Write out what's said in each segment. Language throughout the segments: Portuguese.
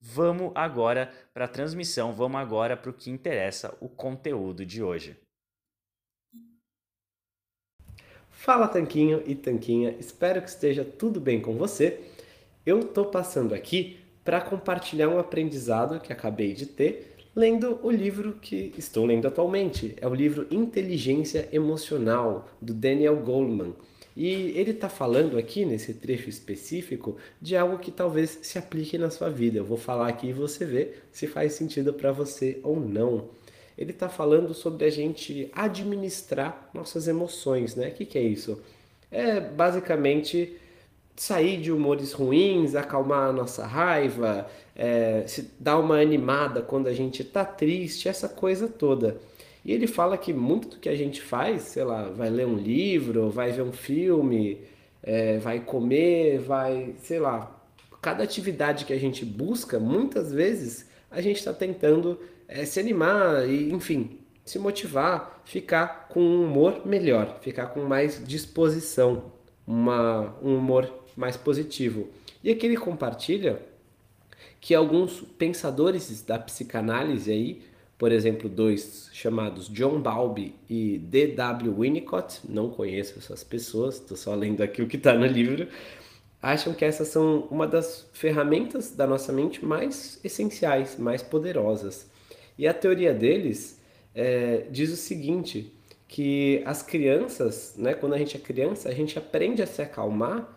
Vamos agora para a transmissão, vamos agora para o que interessa, o conteúdo de hoje. Fala Tanquinho e Tanquinha, espero que esteja tudo bem com você. Eu estou passando aqui para compartilhar um aprendizado que acabei de ter lendo o livro que estou lendo atualmente. É o livro Inteligência Emocional, do Daniel Goleman. E ele está falando aqui, nesse trecho específico, de algo que talvez se aplique na sua vida. Eu vou falar aqui e você vê se faz sentido para você ou não. Ele está falando sobre a gente administrar nossas emoções, né? O que, que é isso? É basicamente sair de humores ruins, acalmar a nossa raiva, é, se dar uma animada quando a gente está triste, essa coisa toda. E ele fala que muito do que a gente faz, sei lá, vai ler um livro, vai ver um filme, é, vai comer, vai, sei lá, cada atividade que a gente busca, muitas vezes a gente está tentando é, se animar e, enfim, se motivar, ficar com um humor melhor, ficar com mais disposição, uma, um humor mais positivo. E aqui ele compartilha que alguns pensadores da psicanálise aí por exemplo, dois chamados John Bowlby e D.W. Winnicott, não conheço essas pessoas, estou só lendo aqui o que está no livro, acham que essas são uma das ferramentas da nossa mente mais essenciais, mais poderosas. E a teoria deles é, diz o seguinte, que as crianças, né, quando a gente é criança, a gente aprende a se acalmar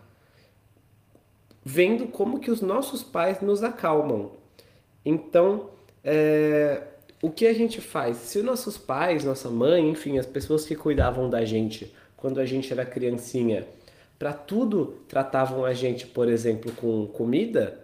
vendo como que os nossos pais nos acalmam. Então, é, o que a gente faz? Se nossos pais, nossa mãe, enfim, as pessoas que cuidavam da gente quando a gente era criancinha, para tudo tratavam a gente, por exemplo, com comida,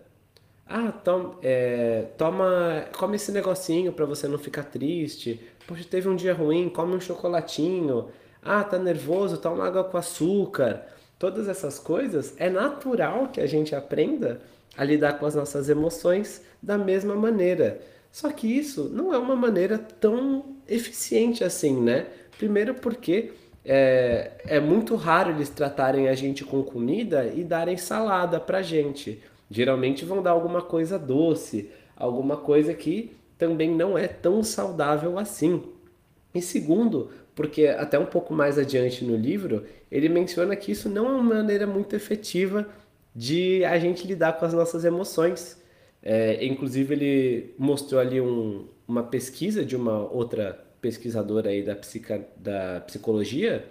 ah, tom, é, toma, come esse negocinho para você não ficar triste. Poxa, teve um dia ruim, come um chocolatinho. Ah, tá nervoso, toma água com açúcar. Todas essas coisas é natural que a gente aprenda a lidar com as nossas emoções da mesma maneira. Só que isso não é uma maneira tão eficiente assim, né? Primeiro porque é, é muito raro eles tratarem a gente com comida e darem salada pra gente. Geralmente vão dar alguma coisa doce, alguma coisa que também não é tão saudável assim. E segundo, porque até um pouco mais adiante no livro, ele menciona que isso não é uma maneira muito efetiva de a gente lidar com as nossas emoções. É, inclusive, ele mostrou ali um, uma pesquisa de uma outra pesquisadora aí da, psica, da psicologia,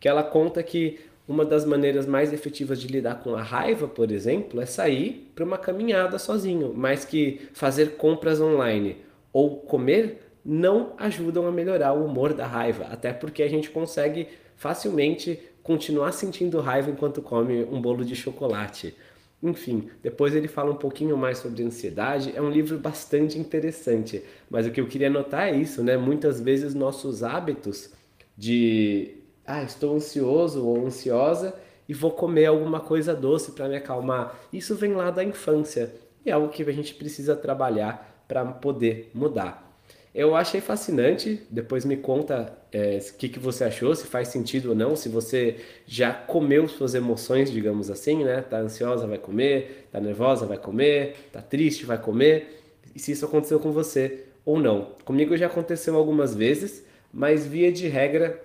que ela conta que uma das maneiras mais efetivas de lidar com a raiva, por exemplo, é sair para uma caminhada sozinho, mas que fazer compras online ou comer não ajudam a melhorar o humor da raiva, até porque a gente consegue facilmente continuar sentindo raiva enquanto come um bolo de chocolate. Enfim, depois ele fala um pouquinho mais sobre ansiedade. É um livro bastante interessante, mas o que eu queria notar é isso, né? Muitas vezes nossos hábitos de ah, estou ansioso ou ansiosa e vou comer alguma coisa doce para me acalmar. Isso vem lá da infância e é algo que a gente precisa trabalhar para poder mudar. Eu achei fascinante. Depois me conta é, o que, que você achou, se faz sentido ou não, se você já comeu suas emoções, digamos assim, né? Tá ansiosa, vai comer, tá nervosa, vai comer, tá triste, vai comer. E se isso aconteceu com você ou não. Comigo já aconteceu algumas vezes, mas via de regra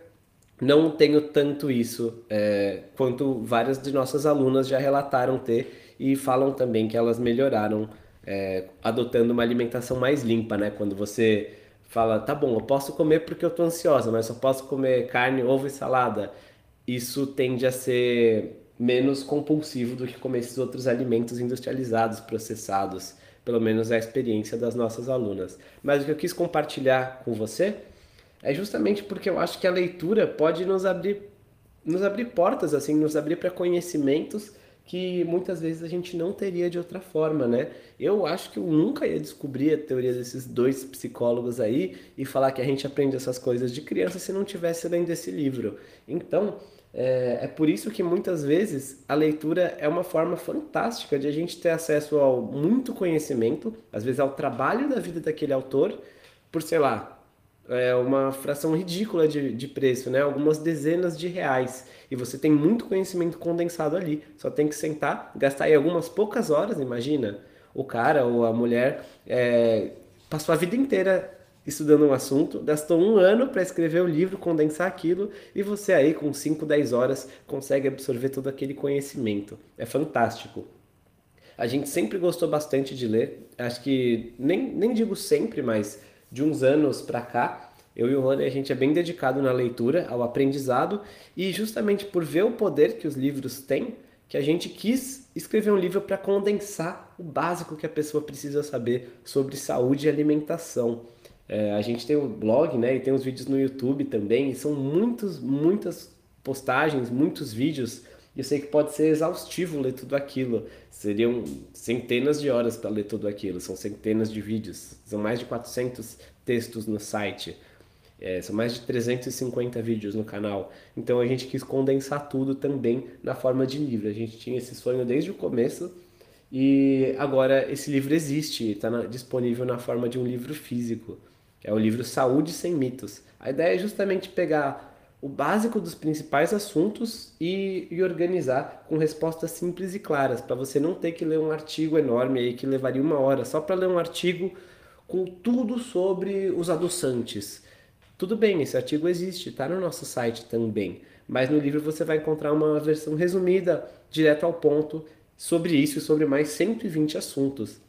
não tenho tanto isso é, quanto várias de nossas alunas já relataram ter e falam também que elas melhoraram é, adotando uma alimentação mais limpa, né? Quando você fala, tá bom, eu posso comer porque eu tô ansiosa, mas só posso comer carne, ovo e salada. Isso tende a ser menos compulsivo do que comer esses outros alimentos industrializados, processados. Pelo menos é a experiência das nossas alunas. Mas o que eu quis compartilhar com você é justamente porque eu acho que a leitura pode nos abrir, nos abrir portas, assim, nos abrir para conhecimentos que muitas vezes a gente não teria de outra forma, né? Eu acho que eu nunca ia descobrir a teoria desses dois psicólogos aí e falar que a gente aprende essas coisas de criança se não tivesse lendo esse livro. Então, é, é por isso que muitas vezes a leitura é uma forma fantástica de a gente ter acesso ao muito conhecimento, às vezes ao trabalho da vida daquele autor, por, sei lá, é uma fração ridícula de, de preço, né? Algumas dezenas de reais. E você tem muito conhecimento condensado ali. Só tem que sentar, gastar aí algumas poucas horas, imagina. O cara ou a mulher é, passou a vida inteira estudando um assunto, gastou um ano para escrever o livro, condensar aquilo, e você aí com 5, 10 horas consegue absorver todo aquele conhecimento. É fantástico. A gente sempre gostou bastante de ler. Acho que, nem, nem digo sempre, mas de uns anos para cá, eu e o Rony, a gente é bem dedicado na leitura, ao aprendizado, e justamente por ver o poder que os livros têm, que a gente quis escrever um livro para condensar o básico que a pessoa precisa saber sobre saúde e alimentação. É, a gente tem um blog, né, e tem os vídeos no YouTube também, e são muitos, muitas postagens, muitos vídeos eu sei que pode ser exaustivo ler tudo aquilo. Seriam centenas de horas para ler tudo aquilo. São centenas de vídeos. São mais de 400 textos no site. É, são mais de 350 vídeos no canal. Então a gente quis condensar tudo também na forma de livro. A gente tinha esse sonho desde o começo. E agora esse livro existe, está disponível na forma de um livro físico. É o livro Saúde Sem Mitos. A ideia é justamente pegar o básico dos principais assuntos e, e organizar com respostas simples e claras, para você não ter que ler um artigo enorme aí que levaria uma hora só para ler um artigo com tudo sobre os adoçantes. Tudo bem, esse artigo existe, está no nosso site também, mas no livro você vai encontrar uma versão resumida, direto ao ponto, sobre isso e sobre mais 120 assuntos.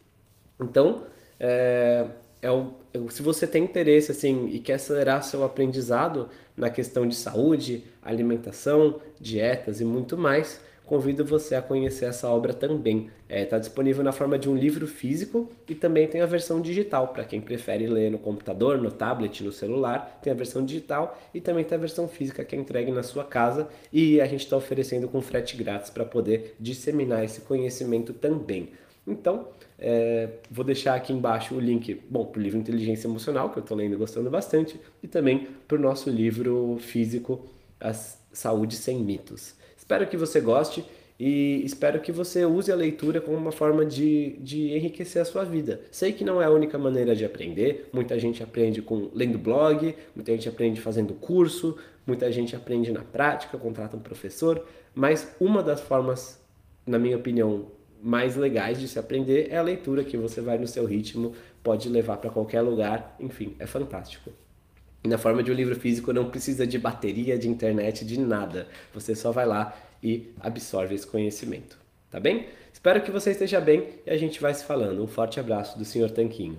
Então, é, é o, se você tem interesse assim e quer acelerar seu aprendizado na questão de saúde, alimentação, dietas e muito mais, convido você a conhecer essa obra também. Está é, tá disponível na forma de um livro físico e também tem a versão digital para quem prefere ler no computador, no tablet, no celular. Tem a versão digital e também tem a versão física que é entregue na sua casa e a gente está oferecendo com frete grátis para poder disseminar esse conhecimento também. Então, é, vou deixar aqui embaixo o link, bom, para o livro Inteligência Emocional, que eu estou lendo e gostando bastante, e também para o nosso livro físico, A Saúde Sem Mitos. Espero que você goste e espero que você use a leitura como uma forma de, de enriquecer a sua vida. Sei que não é a única maneira de aprender, muita gente aprende com lendo blog, muita gente aprende fazendo curso, muita gente aprende na prática, contrata um professor, mas uma das formas, na minha opinião, mais legais de se aprender é a leitura, que você vai no seu ritmo, pode levar para qualquer lugar, enfim, é fantástico. E na forma de um livro físico não precisa de bateria, de internet, de nada. Você só vai lá e absorve esse conhecimento. Tá bem? Espero que você esteja bem e a gente vai se falando. Um forte abraço do Sr. Tanquinho.